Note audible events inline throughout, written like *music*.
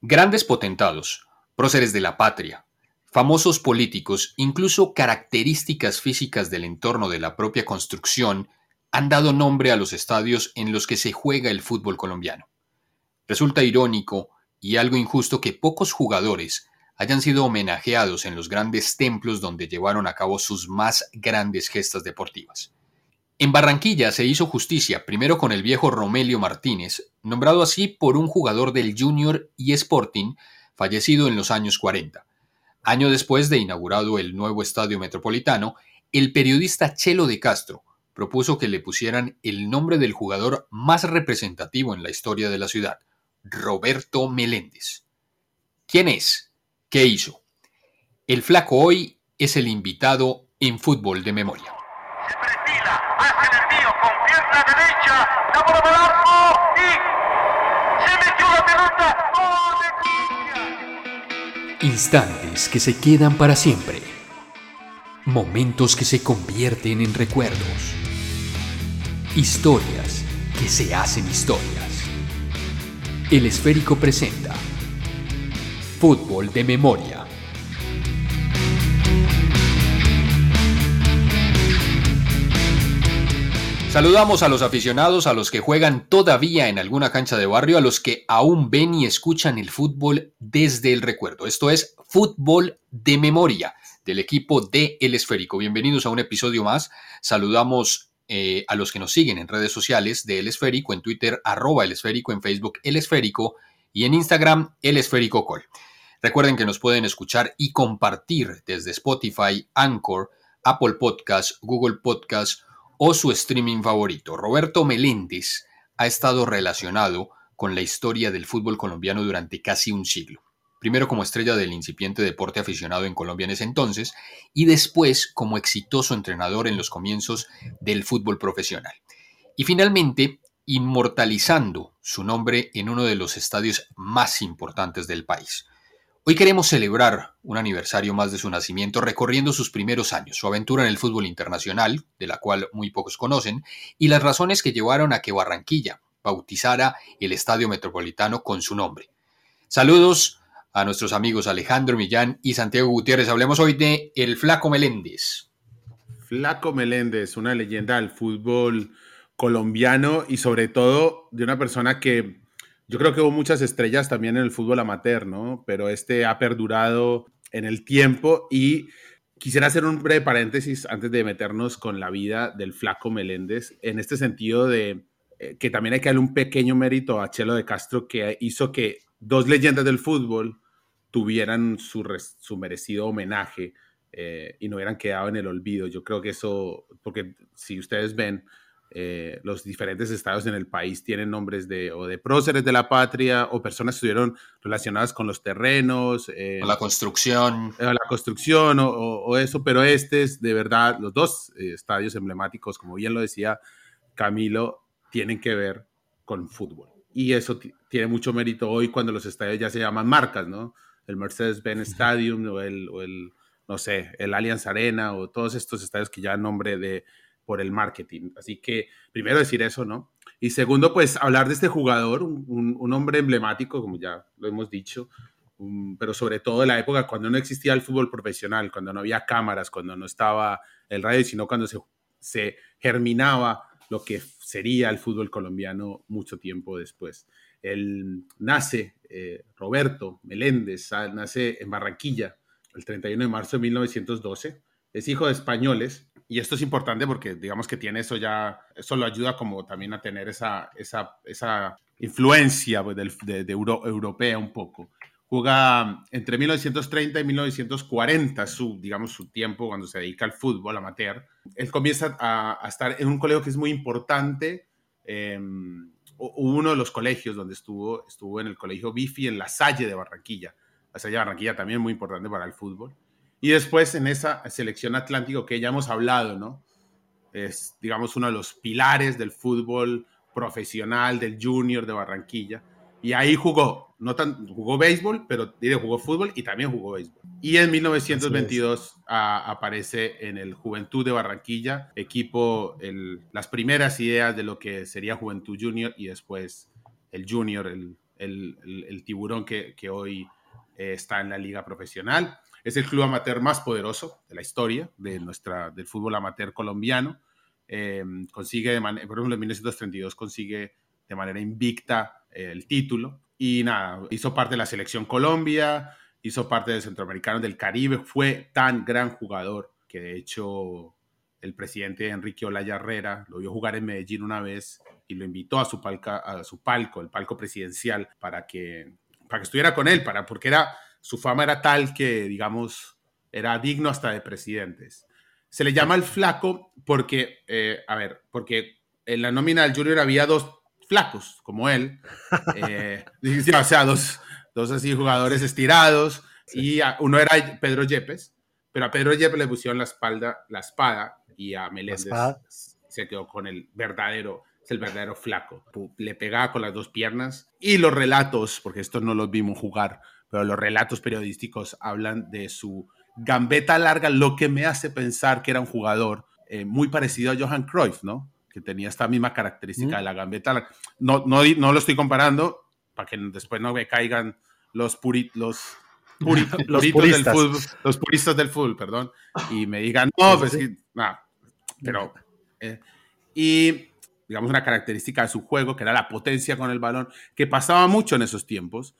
Grandes potentados, próceres de la patria, famosos políticos, incluso características físicas del entorno de la propia construcción, han dado nombre a los estadios en los que se juega el fútbol colombiano. Resulta irónico y algo injusto que pocos jugadores hayan sido homenajeados en los grandes templos donde llevaron a cabo sus más grandes gestas deportivas. En Barranquilla se hizo justicia primero con el viejo Romelio Martínez, nombrado así por un jugador del Junior y Sporting, fallecido en los años 40. Año después de inaugurado el nuevo estadio metropolitano, el periodista Chelo de Castro propuso que le pusieran el nombre del jugador más representativo en la historia de la ciudad, Roberto Meléndez. ¿Quién es? ¿Qué hizo? El flaco hoy es el invitado en fútbol de memoria. Instantes que se quedan para siempre. Momentos que se convierten en recuerdos. Historias que se hacen historias. El esférico presenta Fútbol de Memoria. Saludamos a los aficionados, a los que juegan todavía en alguna cancha de barrio, a los que aún ven y escuchan el fútbol desde el recuerdo. Esto es Fútbol de Memoria del equipo de El Esférico. Bienvenidos a un episodio más. Saludamos eh, a los que nos siguen en redes sociales de El Esférico, en Twitter, arroba El Esférico, en Facebook, El Esférico y en Instagram, El Esférico Call. Recuerden que nos pueden escuchar y compartir desde Spotify, Anchor, Apple Podcasts, Google Podcasts o su streaming favorito. Roberto Meléndez ha estado relacionado con la historia del fútbol colombiano durante casi un siglo. Primero como estrella del incipiente deporte aficionado en Colombia en ese entonces y después como exitoso entrenador en los comienzos del fútbol profesional. Y finalmente inmortalizando su nombre en uno de los estadios más importantes del país. Hoy queremos celebrar un aniversario más de su nacimiento recorriendo sus primeros años, su aventura en el fútbol internacional, de la cual muy pocos conocen, y las razones que llevaron a que Barranquilla bautizara el Estadio Metropolitano con su nombre. Saludos a nuestros amigos Alejandro Millán y Santiago Gutiérrez. Hablemos hoy de El Flaco Meléndez. Flaco Meléndez, una leyenda del fútbol colombiano y sobre todo de una persona que yo creo que hubo muchas estrellas también en el fútbol amateur, ¿no? Pero este ha perdurado en el tiempo y quisiera hacer un breve paréntesis antes de meternos con la vida del flaco Meléndez, en este sentido de eh, que también hay que darle un pequeño mérito a Chelo de Castro que hizo que dos leyendas del fútbol tuvieran su, su merecido homenaje eh, y no hubieran quedado en el olvido. Yo creo que eso, porque si ustedes ven, eh, los diferentes estados en el país tienen nombres de o de próceres de la patria o personas que estuvieron relacionadas con los terrenos. Eh, la construcción. la construcción o, eso, pero este es de verdad, los dos eh, estadios emblemáticos, como bien lo decía Camilo, tienen que ver con fútbol. Y eso tiene mucho mérito hoy cuando los estadios ya se llaman marcas, ¿no? El Mercedes-Benz Stadium o el, o el, no sé, el Allianz Arena o todos estos estadios que ya nombre de por el marketing. Así que primero decir eso, ¿no? Y segundo, pues hablar de este jugador, un, hombre emblemático, como ya lo hemos dicho, pero sobre todo en la época cuando no existía el fútbol profesional, cuando no había cámaras, cuando no estaba el radio, sino cuando se, se germinaba lo que sería el fútbol colombiano mucho tiempo después. Él nace, eh, Roberto Meléndez, nace en Barranquilla el 31 de marzo de 1912, es hijo de españoles y esto es importante porque digamos que tiene eso ya, eso lo ayuda como también a tener esa, esa, esa influencia pues, de, de, europea un poco. Juega entre 1930 y 1940, su, digamos, su tiempo cuando se dedica al fútbol amateur. Él comienza a, a estar en un colegio que es muy importante. Eh, uno de los colegios donde estuvo, estuvo en el colegio Bifi en La Salle de Barranquilla. La Salle de Barranquilla también muy importante para el fútbol. Y después en esa selección Atlántico que ya hemos hablado, ¿no? Es, digamos, uno de los pilares del fútbol profesional, del junior de Barranquilla. Y ahí jugó, no tan, jugó béisbol, pero jugó fútbol y también jugó béisbol. Y en 1922 aparece en el Juventud de Barranquilla, equipo, el, las primeras ideas de lo que sería Juventud Junior y después el Junior, el, el, tiburón que, hoy eh, está en la liga profesional. Es el club amateur más poderoso de la historia de nuestra, del fútbol amateur colombiano. Eh, consigue, de por ejemplo, en 1932 consigue de manera invicta el título. Y nada, hizo parte de la selección Colombia, hizo parte de Centroamericanos del Caribe, fue tan gran jugador que de hecho el presidente Enrique Olaya Herrera lo vio jugar en Medellín una vez y lo invitó a su, a su palco, el palco presidencial, para que, para que estuviera con él, para, porque era, su fama era tal que, digamos, era digno hasta de presidentes. Se le llama el flaco porque, eh, a ver, porque en la nómina del Junior había dos flacos, como él, *laughs* eh, o sea, dos, dos así jugadores estirados, y uno era Pedro Yepes, pero a Pedro Yepes le pusieron la espalda, la espada, y a Meléndez se quedó con el verdadero el verdadero flaco. Le pegaba con las dos piernas. Y los relatos, porque esto no los vimos jugar, pero los relatos periodísticos hablan de su gambeta larga, lo que me hace pensar que era un jugador eh, muy parecido a Johan Cruyff, ¿no? Que tenía esta misma característica de la gambeta larga. No, no, no lo estoy comparando para que después no me caigan los puritos. *laughs* los, los puristas. del fútbol, los puristas del fútbol, perdón, y me digan, no, pues sí, pero... Eh, y digamos, una característica de su juego, que era la potencia con el balón, que pasaba mucho en esos tiempos,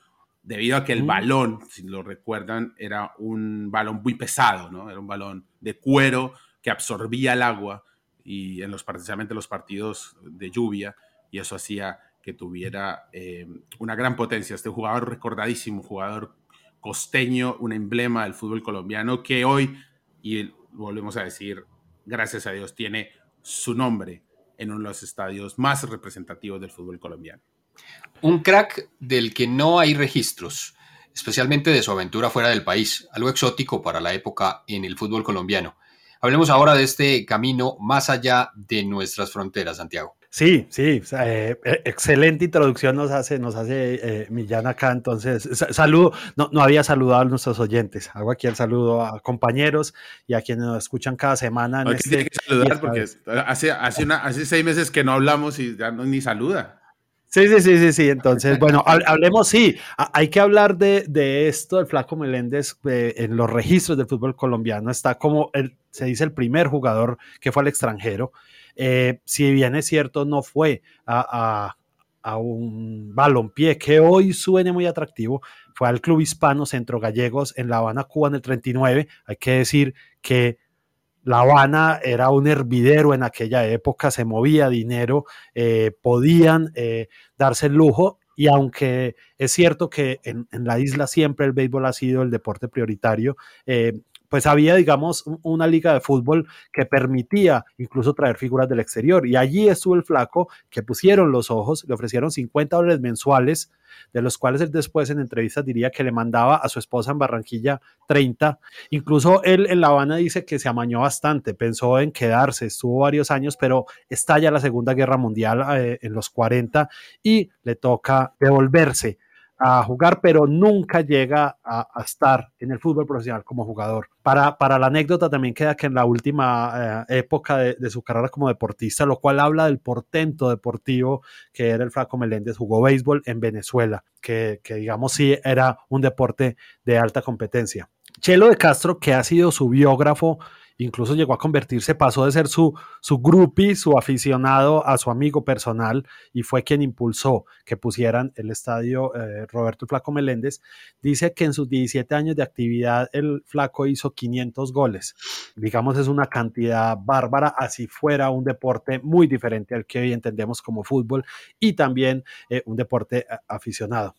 debido a que el balón, si lo recuerdan, era un balón muy pesado, ¿no? Era un balón de cuero que absorbía el agua y en los, precisamente los partidos de lluvia, y eso hacía que tuviera eh, una gran potencia. Este jugador recordadísimo, jugador costeño, un emblema del fútbol colombiano que hoy, y volvemos a decir, gracias a Dios, tiene su nombre en uno de los estadios más representativos del fútbol colombiano. Un crack del que no hay registros, especialmente de su aventura fuera del país, algo exótico para la época en el fútbol colombiano. Hablemos ahora de este camino más allá de nuestras fronteras, Santiago. Sí, sí, eh, eh, excelente introducción nos hace, nos hace eh, Millán acá. Entonces, saludo, no, no había saludado a nuestros oyentes. Hago aquí el saludo a compañeros y a quienes nos escuchan cada semana. En este, que saludar porque hace, hace, una, hace seis meses que no hablamos y ya no, ni saluda. Sí, sí, sí, sí, sí. Entonces, bueno, hablemos, sí, hay que hablar de, de esto. El Flaco Meléndez en los registros del fútbol colombiano está como, el, se dice, el primer jugador que fue al extranjero. Eh, si bien es cierto, no fue a, a, a un balompié que hoy suene muy atractivo, fue al Club Hispano Centro Gallegos en La Habana, Cuba en el 39. Hay que decir que la Habana era un hervidero en aquella época, se movía dinero, eh, podían eh, darse el lujo y aunque es cierto que en, la isla siempre el béisbol ha sido el deporte prioritario, eh, pues había, digamos, una liga de fútbol que permitía incluso traer figuras del exterior. Y allí estuvo el flaco que pusieron los ojos, le ofrecieron 50 dólares mensuales, de los cuales él después en entrevistas diría que le mandaba a su esposa en Barranquilla 30. Incluso él en La Habana dice que se amañó bastante, pensó en quedarse, estuvo varios años, pero estalla la Segunda Guerra Mundial eh, en los 40 y le toca devolverse a jugar, pero nunca llega a, estar en el fútbol profesional como jugador. Para, para la anécdota también queda que en la última eh, época de, su carrera como deportista, lo cual habla del portento deportivo que era el Flaco Meléndez, jugó béisbol en Venezuela, que, que digamos sí era un deporte de alta competencia. Chelo de Castro, que ha sido su biógrafo incluso llegó a convertirse, pasó de ser su, su su aficionado, a su amigo personal y fue quien impulsó que pusieran el estadio eh, Roberto Flaco Meléndez. Dice que en sus 17 años de actividad el Flaco hizo 500 goles. Digamos, es una cantidad bárbara, así fuera un deporte muy diferente al que hoy entendemos como fútbol y también eh, un deporte eh, aficionado.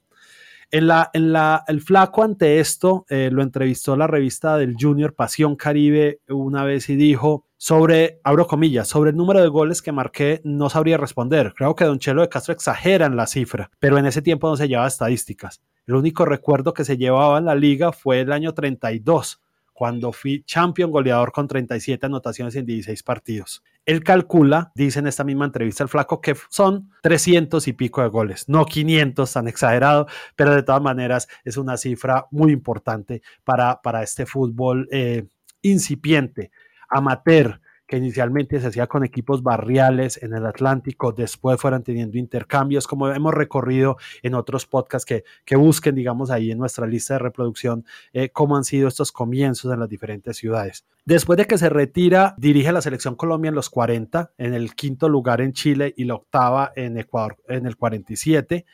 En la, en la, el flaco ante esto eh, lo entrevistó la revista del Junior Pasión Caribe una vez y dijo sobre, abro comillas, sobre el número de goles que marqué no sabría responder. Creo que Don Chelo de Castro exagera en la cifra, pero en ese tiempo no se llevaba estadísticas. El único recuerdo que se llevaba en la liga fue el año 32, cuando fui champion goleador con 37 anotaciones en 16 partidos. Él calcula, dice en esta misma entrevista el flaco, que son 300 y pico de goles, no 500 tan exagerado, pero de todas maneras es una cifra muy importante para, para este fútbol eh, incipiente, amateur, que inicialmente se hacía con equipos barriales en el Atlántico, después fueron teniendo intercambios, como hemos recorrido en otros podcasts que, que busquen, digamos, ahí en nuestra lista de reproducción, eh, cómo han sido estos comienzos en las diferentes ciudades. Después de que se retira, dirige la selección Colombia en los 40, en el quinto lugar en Chile y la octava en Ecuador en el 47,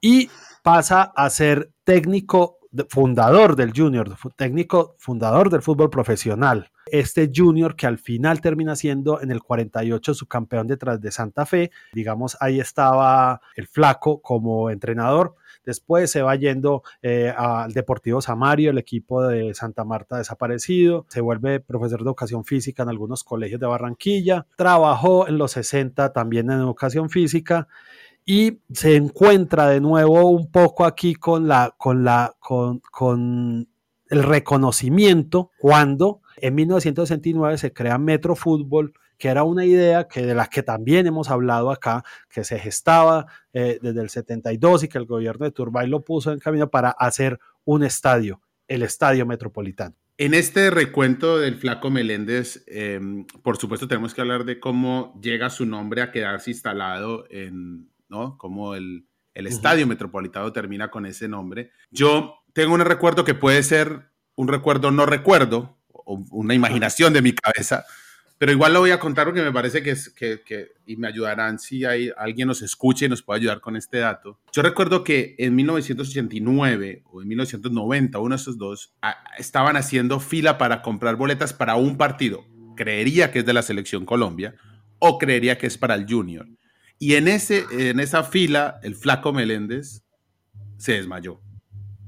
y pasa a ser técnico fundador del Junior, técnico fundador del fútbol profesional. Este Junior que al final termina siendo en el 48 su campeón detrás de Santa Fe. Digamos, ahí estaba el flaco como entrenador. Después se va yendo eh, al Deportivo Samario, el equipo de Santa Marta desaparecido. Se vuelve profesor de educación física en algunos colegios de Barranquilla. Trabajó en los 60 también en educación física y se encuentra de nuevo un poco aquí con la con la con, con el reconocimiento cuando en 1969 se crea Metro Fútbol, que era una idea que de la que también hemos hablado acá, que se gestaba eh, desde el 72 y que el gobierno de Turbay lo puso en camino para hacer un estadio, el Estadio Metropolitano. En este recuento del Flaco Meléndez, em, por supuesto tenemos que hablar de cómo llega su nombre a quedarse instalado en, ¿no? Como el, estadio metropolitano termina con ese nombre. Yo tengo un recuerdo que puede ser un recuerdo no recuerdo, una imaginación de mi cabeza, pero igual lo voy a contar porque me parece que, es, que, y me ayudarán si hay, alguien nos escuche y nos puede ayudar con este dato. Yo recuerdo que en 1989 o en 1990, uno de esos dos, estaban haciendo fila para comprar boletas para un partido. Creería que es de la selección Colombia o creería que es para el Junior. Y en, ese, en esa fila, el flaco Meléndez se desmayó.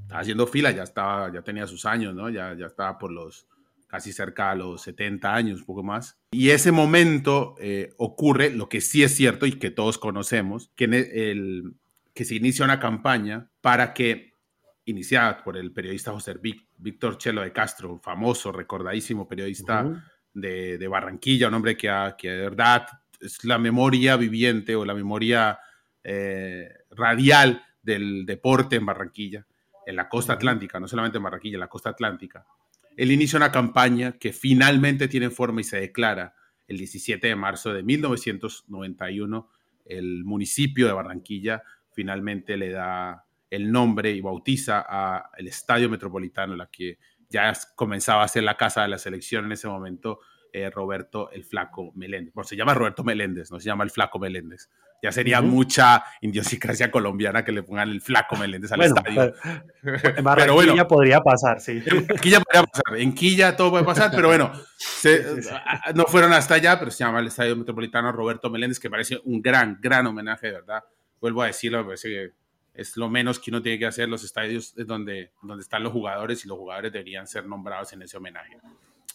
Estaba haciendo fila, ya, estaba, ya tenía sus años, ¿no? Ya, ya estaba por los casi cerca a los 70 años, un poco más. Y ese momento eh, ocurre, lo que sí es cierto y que todos conocemos, que, el, que se inicia una campaña para que, iniciada por el periodista José Víctor Chelo de Castro, famoso, recordadísimo periodista de, de, Barranquilla, un hombre que, que de verdad es la memoria viviente o la memoria eh, radial del deporte en Barranquilla, en la costa atlántica, no solamente en Barranquilla, en la costa atlántica. Él inicia una campaña que finalmente tiene forma y se declara el 17 de marzo de 1991. El municipio de Barranquilla finalmente le da el nombre y bautiza al Estadio Metropolitano, la que ya comenzaba a ser la casa de la selección en ese momento, eh, Roberto el Flaco Meléndez. Bueno, se llama Roberto Meléndez, no se llama el Flaco Meléndez. Ya sería mucha idiosincrasia colombiana que le pongan el Flaco Meléndez al estadio. en *laughs* Barranquilla podría pasar, sí. En Quilla podría pasar, en Quilla todo puede pasar, pero bueno, no fueron hasta allá, pero se llama el Estadio Metropolitano Roberto Meléndez, que parece un gran, gran homenaje, de verdad. Vuelvo a decirlo, me parece que es lo menos que uno tiene que hacer los estadios donde, donde están los jugadores y los jugadores deberían ser nombrados en ese homenaje.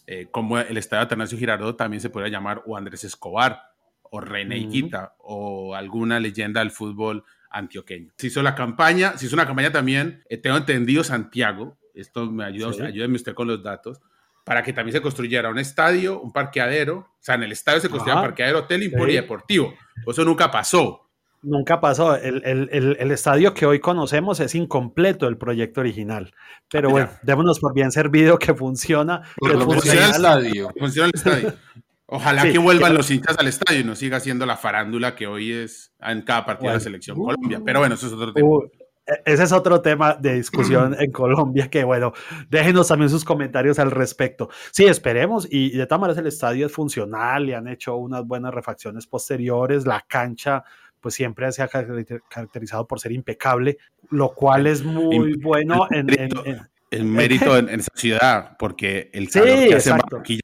Eh, como el estadio Atanasio Girardot también se podría llamar o Andrés Escobar o René Iquita o alguna leyenda del fútbol antioqueño. Se hizo la campaña, se hizo una campaña también, eh, tengo entendido Santiago, esto me ayuda, ayúdeme usted con los datos, para que también se construyera un estadio, un parqueadero, o sea, en el estadio se construía un parqueadero, hotel y polideportivo. Eso nunca pasó. Nunca pasó. El, el, el, estadio que hoy conocemos es incompleto el proyecto original. Pero ah, bueno, démonos por bien servido que funciona. funciona, el estadio. Funciona el estadio. *laughs* Ojalá que vuelvan los hinchas al estadio y no siga siendo la farándula que hoy es en cada partido de la selección Colombia. Pero bueno, eso es otro tema. E, ese es otro tema de discusión en Colombia que, bueno, déjenos también sus comentarios al respecto. Sí, esperemos. Y de todas maneras el estadio es funcional, le han hecho unas buenas refacciones posteriores, la cancha pues siempre se ha caracterizado por ser impecable, lo cual es muy bueno en, el mérito en, esa ciudad, porque el calor que hace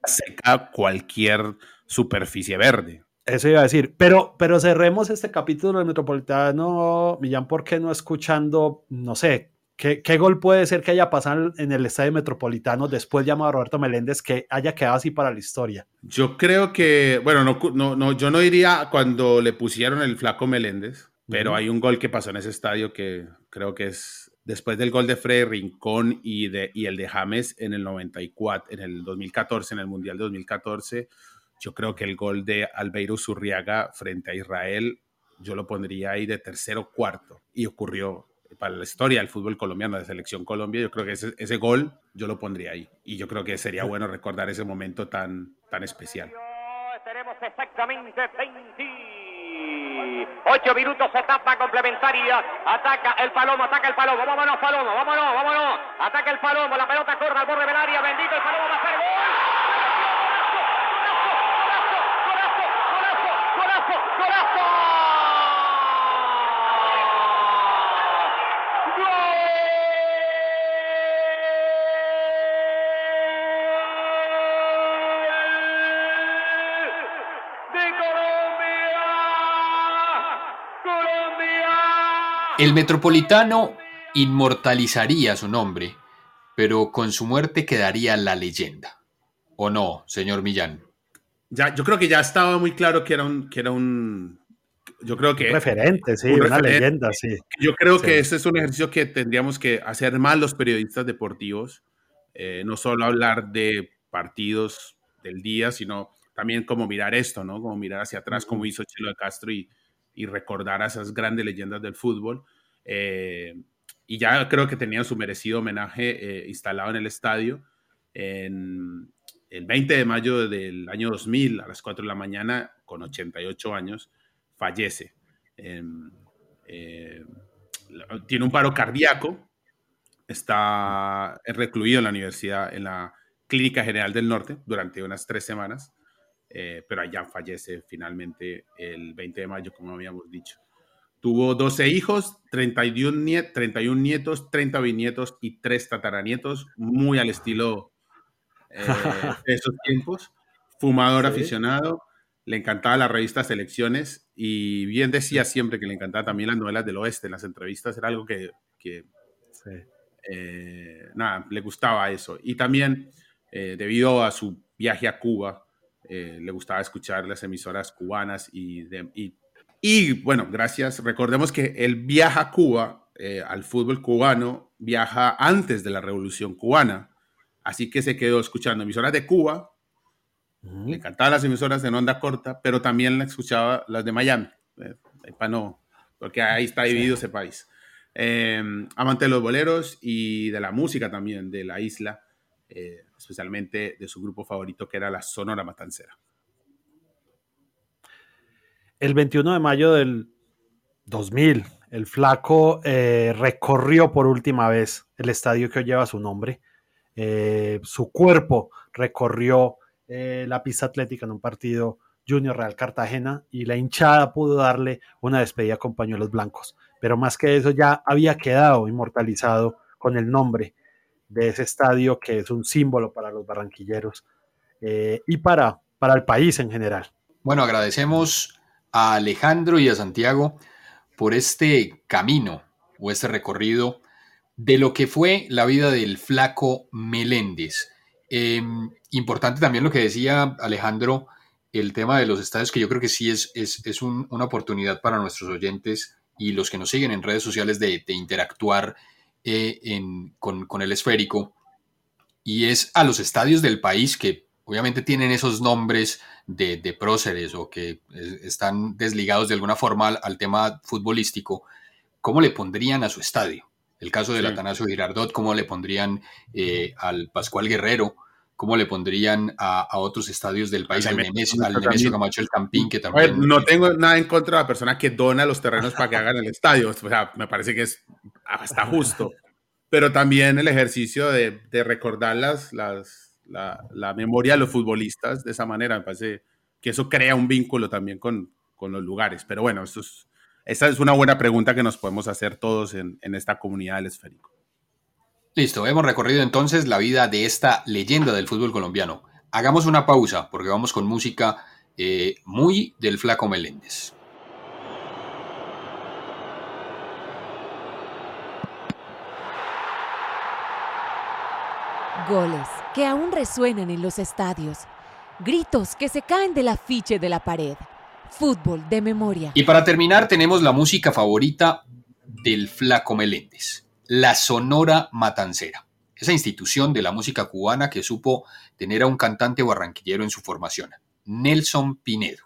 seca cualquier superficie verde. Eso iba a decir, pero, pero cerremos este capítulo del Metropolitano, Millán, ¿por qué no escuchando, no sé, ¿Qué, gol puede ser que haya pasado en el estadio metropolitano después llamado a Roberto Meléndez que haya quedado así para la historia? Yo creo que, bueno, no, no, yo no iría cuando le pusieron el flaco Meléndez, pero hay un gol que pasó en ese estadio que creo que es después del gol de Freddy Rincón y, de, y el de James en el 94, en el 2014, en el Mundial de 2014. Yo creo que el gol de Albeiro Zurriaga frente a Israel, yo lo pondría ahí de tercero cuarto. Y ocurrió para la historia del fútbol colombiano, de Selección Colombia, yo creo que ese, ese gol yo lo pondría ahí. Y yo creo que sería bueno recordar ese momento tan, tan especial. exactamente 28 minutos, etapa complementaria. Ataca el Palomo, ataca el Palomo. Vámonos, Palomo, vámonos, vámonos. Ataca el Palomo, la pelota corre al borde del área. Bendito el Palomo va a hacer gol. El Metropolitano inmortalizaría su nombre, pero con su muerte quedaría la leyenda. ¿O no, señor Millán? Ya, yo creo que ya estaba muy claro que era un, que era un, yo creo que referente, sí, una leyenda, sí. Yo creo que ese es un ejercicio que tendríamos que hacer más los periodistas deportivos, eh, no solo hablar de partidos del día, sino también como mirar esto, ¿no? Como mirar hacia atrás, como hizo Chelo de Castro y, y recordar a esas grandes leyendas del fútbol. Eh, y ya creo que tenían su merecido homenaje eh, instalado en el estadio. En el 20 de mayo del año 2000, a las 4 de la mañana, con 88 años, fallece. Em, eh, tiene un paro cardíaco, está recluido en la universidad, en la Clínica General del Norte, durante unas tres semanas. Eh, pero allá fallece finalmente el 20 de mayo, como habíamos dicho. Tuvo 12 hijos, 31, 31 nietos, 30 bisnietos y 3 tataranietos, muy al estilo eh, *laughs* de esos tiempos. Fumador aficionado, le encantaba la revista Selecciones y bien decía siempre que le encantaba también las novelas del oeste, las entrevistas, era algo que, que eh, nada, le gustaba eso. Y también, debido a su viaje a Cuba, eh, le gustaba escuchar las emisoras cubanas y, y, bueno, gracias. Recordemos que él viaja a Cuba, eh, al fútbol cubano, viaja antes de la revolución cubana, así que se quedó escuchando emisoras de Cuba, le encantaban las emisoras en onda corta, pero también la escuchaba las de Miami, eh, no, porque ahí está dividido ese país. amante de los boleros y de la música también de la isla especialmente de su grupo favorito que era la Sonora Matancera. El 21 de mayo del 2000, el flaco eh, recorrió por última vez el estadio que hoy lleva su nombre. Eh, su cuerpo recorrió eh, la pista atlética en un partido Junior Real Cartagena y la hinchada pudo darle una despedida con pañuelos blancos. Pero más que eso ya había quedado inmortalizado con el nombre de ese estadio que es un símbolo para los barranquilleros eh, y para, para el país en general. Bueno, agradecemos a Alejandro y a Santiago por este camino o este recorrido de lo que fue la vida del flaco Meléndez. Em, importante también lo que decía Alejandro, el tema de los estadios, que yo creo que sí es, es, una oportunidad para nuestros oyentes y los que nos siguen en redes sociales de, interactuar eh, con, el esférico y es a los estadios del país que obviamente tienen esos nombres de, próceres o que están desligados de alguna forma al, tema futbolístico, ¿cómo le pondrían a su estadio? El caso del Atanasio Girardot, ¿cómo le pondrían eh, al Pascual Guerrero? ¿Cómo le pondrían a, otros estadios del país? Al Nemesio, al Camacho el Campín, que también... no tengo nada en contra de la persona que dona los terrenos para que hagan el estadio. O sea, me parece que es hasta justo. Pero también el ejercicio de, recordar las, la, memoria de los futbolistas de esa manera. Me parece que eso crea un vínculo también con, los lugares. Pero bueno, eso es, esa es una buena pregunta que nos podemos hacer todos en, en esta comunidad del esférico. Listo, hemos recorrido entonces la vida de esta leyenda del fútbol colombiano. Hagamos una pausa porque vamos con música eh, muy del flaco Meléndez. Goles que aún resuenan en los estadios. Gritos que se caen del afiche de la pared. Fútbol de memoria. Y para terminar tenemos la música favorita del flaco Meléndez, la Sonora Matancera. Esa institución de la música cubana que supo tener a un cantante barranquillero en su formación, Nelson Pinedo.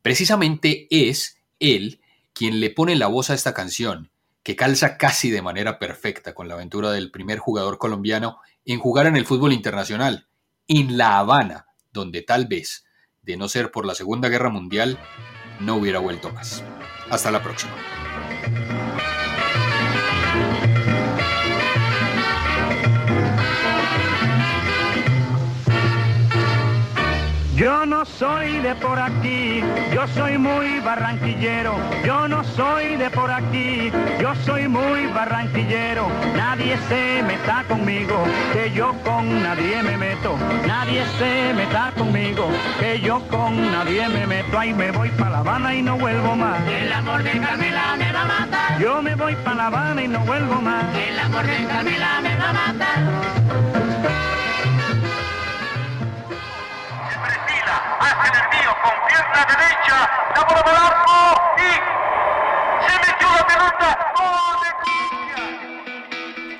Precisamente es él quien le pone la voz a esta canción, que calza casi de manera perfecta con la aventura del primer jugador colombiano en jugar en el fútbol internacional, en La Habana, donde tal vez de no ser por la Segunda Guerra Mundial, no hubiera vuelto más. Hasta la próxima. Yo no soy de por aquí, yo soy muy barranquillero. Yo no soy de por aquí, yo soy muy barranquillero. Nadie se meta conmigo, que yo con nadie me meto. Nadie se meta conmigo, que yo con nadie me meto. Ahí me voy para La Habana y no vuelvo más. El amor de Carmela me va a matar. Yo me voy para La Habana y no vuelvo más. El amor de Carmela me va a matar. Con pierna derecha, la al arco y se metió la pelota.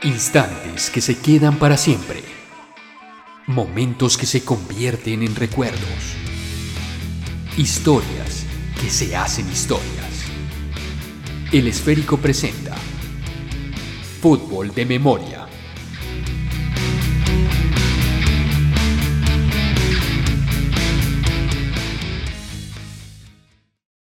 Instantes que se quedan para siempre. Momentos que se convierten en recuerdos. Historias que se hacen historias. El esférico presenta Fútbol de Memoria.